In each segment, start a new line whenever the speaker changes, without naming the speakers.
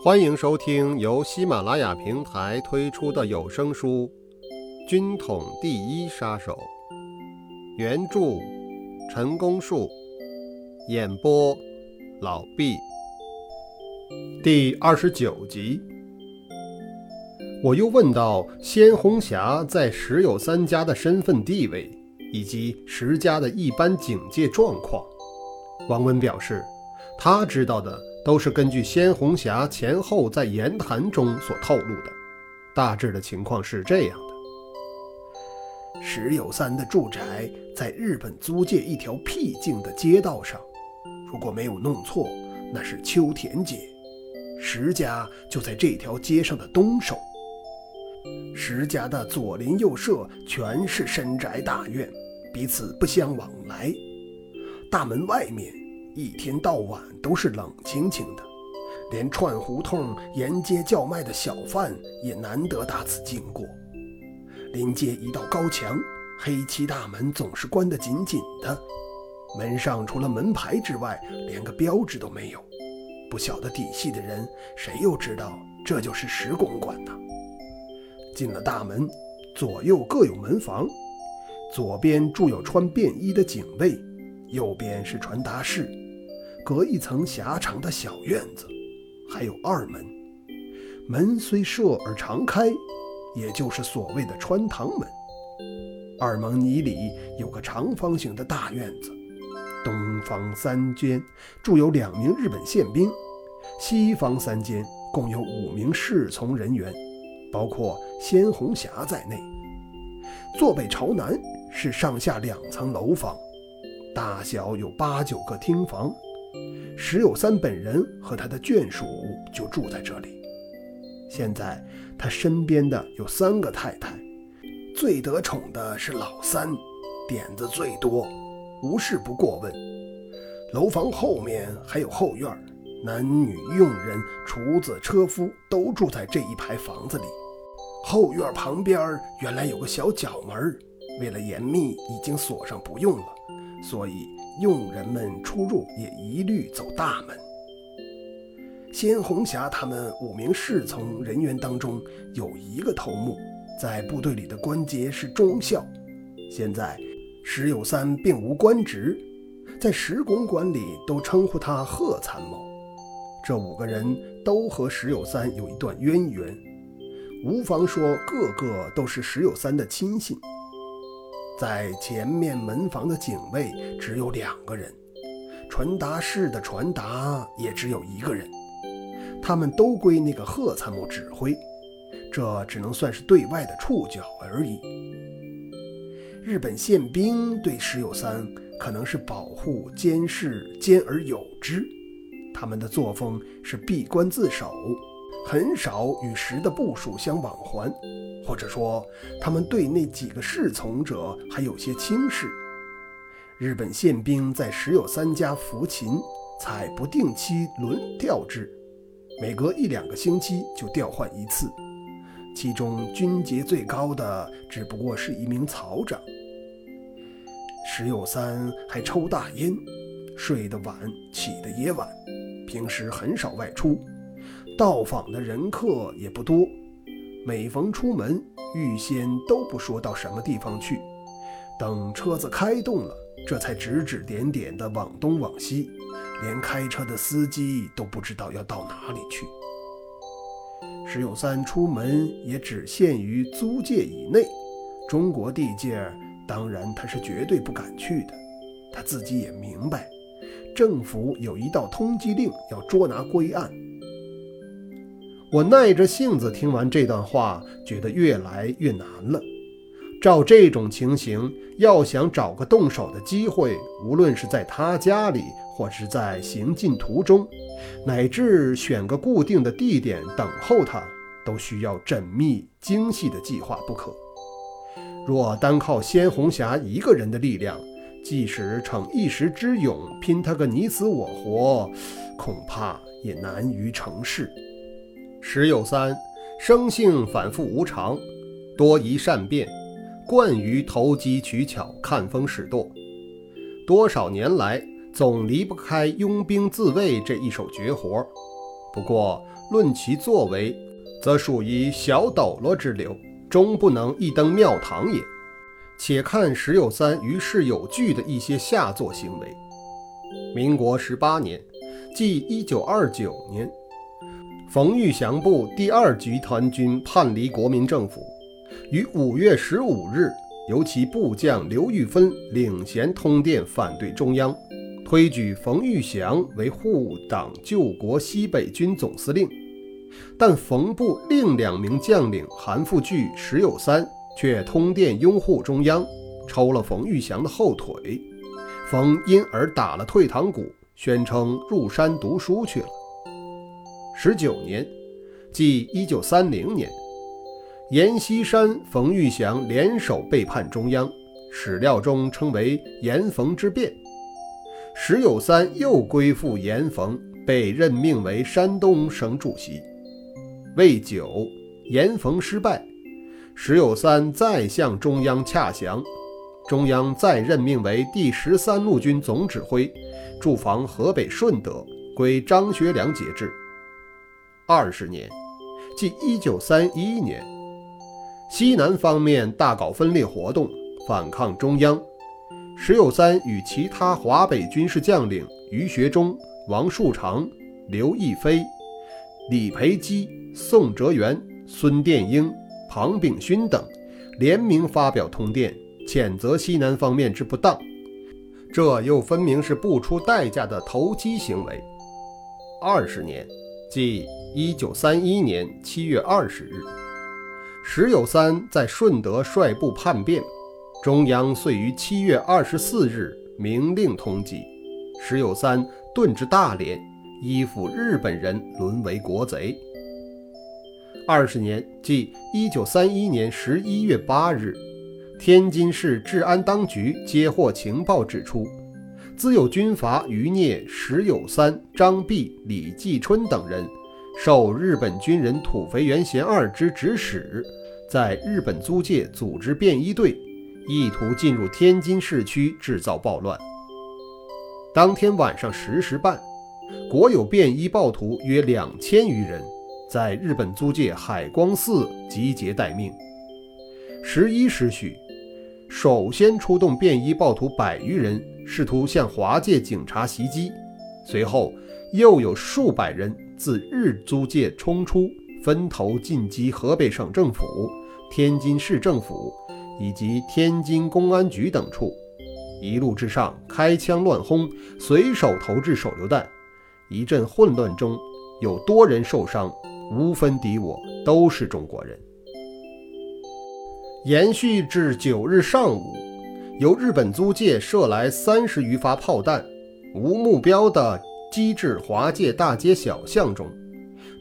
欢迎收听由喜马拉雅平台推出的有声书《军统第一杀手》，原著陈功树，演播老毕。第二十九集，我又问到鲜红霞在石有三家的身份地位，以及石家的一般警戒状况。王文表示，他知道的。都是根据鲜红霞前后在言谈中所透露的，大致的情况是这样的：
石有三的住宅在日本租界一条僻静的街道上，如果没有弄错，那是秋田街。石家就在这条街上的东首。石家的左邻右舍全是深宅大院，彼此不相往来。大门外面。一天到晚都是冷清清的，连串胡同沿街叫卖的小贩也难得打此经过。临街一道高墙，黑漆大门总是关得紧紧的，门上除了门牌之外，连个标志都没有。不晓得底细的人，谁又知道这就是石公馆呢？进了大门，左右各有门房，左边住有穿便衣的警卫，右边是传达室。隔一层狭长的小院子，还有二门。门虽设而常开，也就是所谓的穿堂门。二门里里有个长方形的大院子，东方三间住有两名日本宪兵，西方三间共有五名侍从人员，包括鲜红霞在内。坐北朝南是上下两层楼房，大小有八九个厅房。石有三本人和他的眷属就住在这里。现在他身边的有三个太太，最得宠的是老三，点子最多，无事不过问。楼房后面还有后院，男女佣人、厨子、车夫都住在这一排房子里。后院旁边原来有个小角门，为了严密，已经锁上不用了，所以。佣人们出入也一律走大门。鲜红霞他们五名侍从人员当中有一个头目，在部队里的官阶是中校。现在石有三并无官职，在石公馆里都称呼他贺参谋。这五个人都和石有三有一段渊源，无妨说个个都是石有三的亲信。在前面门房的警卫只有两个人，传达室的传达也只有一个人，他们都归那个贺参谋指挥，这只能算是对外的触角而已。日本宪兵对石友三可能是保护、监视、兼而有之，他们的作风是闭关自守。很少与时的部署相往还，或者说，他们对那几个侍从者还有些轻视。日本宪兵在时有三家服勤，采不定期轮调制，每隔一两个星期就调换一次。其中军阶最高的只不过是一名曹长。石有三还抽大烟，睡得晚，起得也晚，平时很少外出。到访的人客也不多，每逢出门，预先都不说到什么地方去，等车子开动了，这才指指点点的往东往西，连开车的司机都不知道要到哪里去。石永三出门也只限于租界以内，中国地界当然他是绝对不敢去的。他自己也明白，政府有一道通缉令要捉拿归案。
我耐着性子听完这段话，觉得越来越难了。照这种情形，要想找个动手的机会，无论是在他家里，或是在行进途中，乃至选个固定的地点等候他，都需要缜密精细的计划不可。若单靠鲜红霞一个人的力量，即使逞一时之勇，拼他个你死我活，恐怕也难于成事。石有三生性反复无常，多疑善变，惯于投机取巧、看风使舵。多少年来，总离不开拥兵自卫这一手绝活。不过论其作为，则属于小斗罗之流，终不能一登庙堂也。且看石有三于世有据的一些下作行为。民国十八年，即一九二九年，冯玉祥部第二集团军叛离国民政府，于五月十五日，由其部将刘玉芬领衔通电反对中央，推举冯玉祥为护党救国西北军总司令。但冯部另两名将领韩复榘、石友三。却通电拥护中央，抽了冯玉祥的后腿，冯因而打了退堂鼓，宣称入山读书去了。十九年，即一九三零年，阎锡山、冯玉祥联手背叛中央，史料中称为阎冯之变。石友三又归附阎冯，被任命为山东省主席。未久，阎冯失败。石友三再向中央洽降，中央再任命为第十三路军总指挥，驻防河北顺德，归张学良节制。二十年，即一九三一年，西南方面大搞分裂活动，反抗中央。石有三与其他华北军事将领于学忠、王树常、刘亦菲、李培基、宋哲元、孙殿英。庞炳勋等联名发表通电，谴责西南方面之不当，这又分明是不出代价的投机行为。二十年，即一九三一年七月二十日，石友三在顺德率部叛变，中央遂于七月二十四日明令通缉，石友三遁至大连，依附日本人，沦为国贼。二十年，即一九三一年十一月八日，天津市治安当局接获情报，指出，自有军阀余孽石友三、张弼、李继春等人，受日本军人土肥原贤二之指使，在日本租界组织便衣队，意图进入天津市区制造暴乱。当天晚上十时半，国有便衣暴徒约两千余人。在日本租界海光寺集结待命。十一时许，首先出动便衣暴徒百余人，试图向华界警察袭击。随后，又有数百人自日租界冲出，分头进击河北省政府、天津市政府以及天津公安局等处。一路之上，开枪乱轰，随手投掷手榴弹。一阵混乱中，有多人受伤。无分敌我，都是中国人。延续至九日上午，由日本租界射来三十余发炮弹，无目标的击至华界大街小巷中，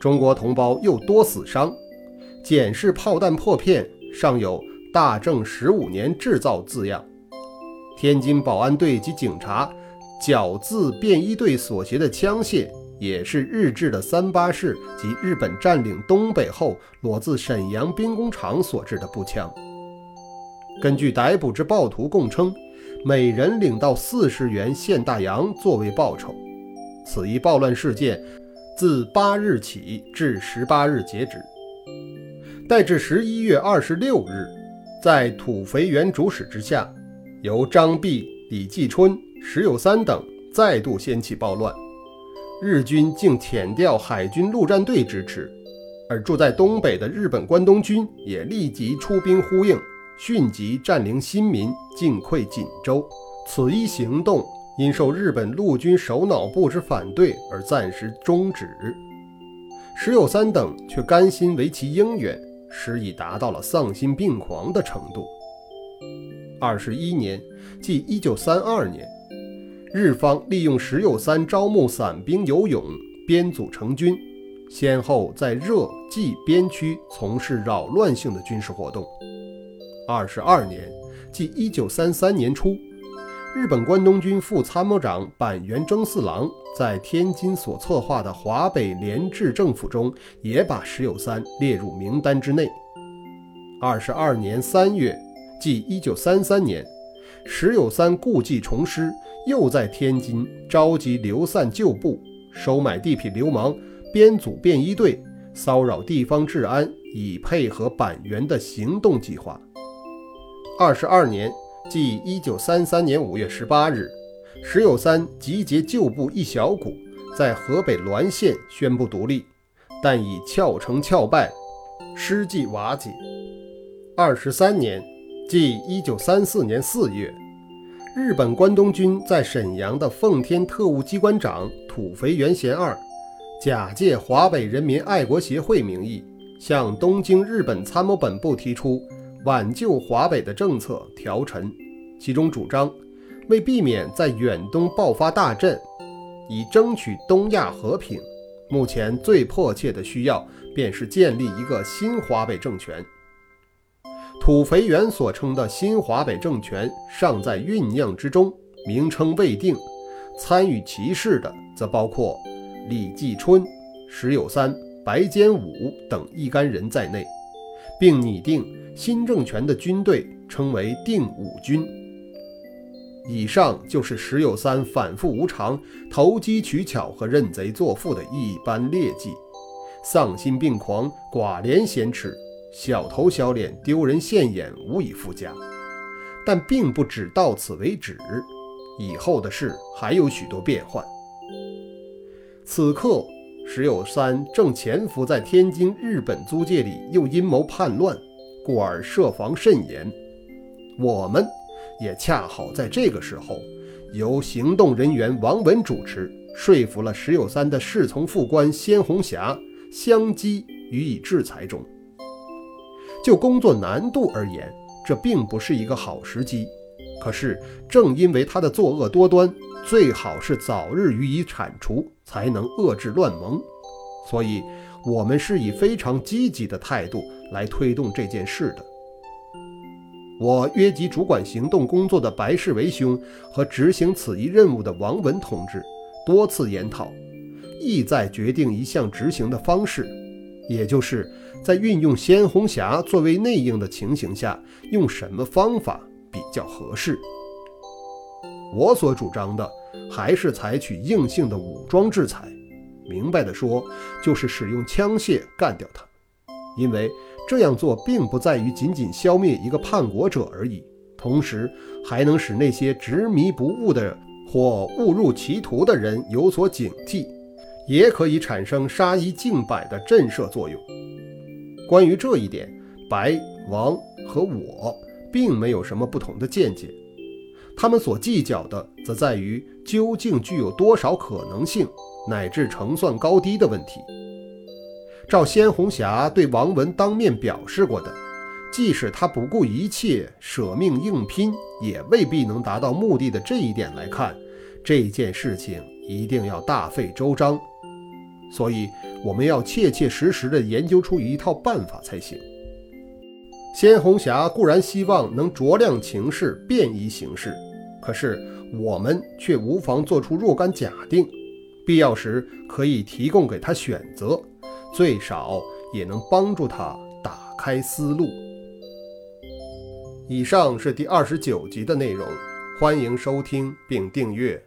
中国同胞又多死伤。检视炮弹破片，上有“大正十五年制造”字样。天津保安队及警察缴自便衣队所携的枪械。也是日制的三八式及日本占领东北后裸自沈阳兵工厂所制的步枪。根据逮捕之暴徒供称，每人领到四十元现大洋作为报酬。此一暴乱事件自八日起至十八日截止。待至十一月二十六日，在土肥原主使之下，由张弼、李继春、石友三等再度掀起暴乱。日军竟遣调海军陆战队支持，而住在东北的日本关东军也立即出兵呼应，迅即占领新民，进溃锦州。此一行动因受日本陆军首脑部之反对而暂时终止。石有三等却甘心为其应援，使已达到了丧心病狂的程度。二十一年，即一九三二年。日方利用石有三招募散兵游勇，编组成军，先后在热、冀边区从事扰乱性的军事活动。二十二年，即一九三三年初，日本关东军副参谋长板垣征四郎在天津所策划的华北联治政府中，也把石友三列入名单之内。二十二年三月，即一九三三年，石友三故技重施。又在天津召集流散旧部、收买地痞流氓，编组便衣队，骚扰地方治安，以配合板垣的行动计划。二十二年，即一九三三年五月十八日，石友三集结旧部一小股，在河北滦县宣布独立，但以翘成翘败，失计瓦解。二十三年，即一九三四年四月，日本关东军在沈阳的奉天特务机关长土肥原贤二，假借华北人民爱国协会名义，向东京日本参谋本部提出。挽救华北的政策条陈，其中主张为避免在远东爆发大战，以争取东亚和平，目前最迫切的需要便是建立一个新华北政权。土肥原所称的新华北政权尚在酝酿之中，名称未定。参与其事的则包括李继春、石友三、白坚武等一干人在内。并拟定新政权的军队称为定武军。以上就是石友三反复无常、投机取巧和认贼作父的一般劣迹，丧心病狂、寡廉鲜耻、小头小脸、丢人现眼，无以复加。但并不止到此为止，以后的事还有许多变幻。此刻。石友三正潜伏在天津日本租界里，又阴谋叛乱，故而设防甚严。我们也恰好在这个时候，由行动人员王文主持，说服了石友三的侍从副官鲜红霞，相机予以制裁中。就工作难度而言，这并不是一个好时机。可是正因为他的作恶多端。最好是早日予以铲除，才能遏制乱盟。所以，我们是以非常积极的态度来推动这件事的。我约及主管行动工作的白世维兄和执行此一任务的王文同志，多次研讨，意在决定一项执行的方式，也就是在运用鲜红霞作为内应的情形下，用什么方法比较合适。我所主张的还是采取硬性的武装制裁，明白的说，就是使用枪械干掉他。因为这样做并不在于仅仅消灭一个叛国者而已，同时还能使那些执迷不悟的或误入歧途的人有所警惕，也可以产生杀一儆百的震慑作用。关于这一点，白、王和我并没有什么不同的见解。他们所计较的，则在于究竟具有多少可能性，乃至成算高低的问题。照鲜红霞对王文当面表示过的，即使他不顾一切舍命硬拼，也未必能达到目的的这一点来看，这件事情一定要大费周章。所以，我们要切切实实地研究出一套办法才行。鲜红霞固然希望能酌量情势，便宜行事。可是我们却无妨做出若干假定，必要时可以提供给他选择，最少也能帮助他打开思路。以上是第二十九集的内容，欢迎收听并订阅。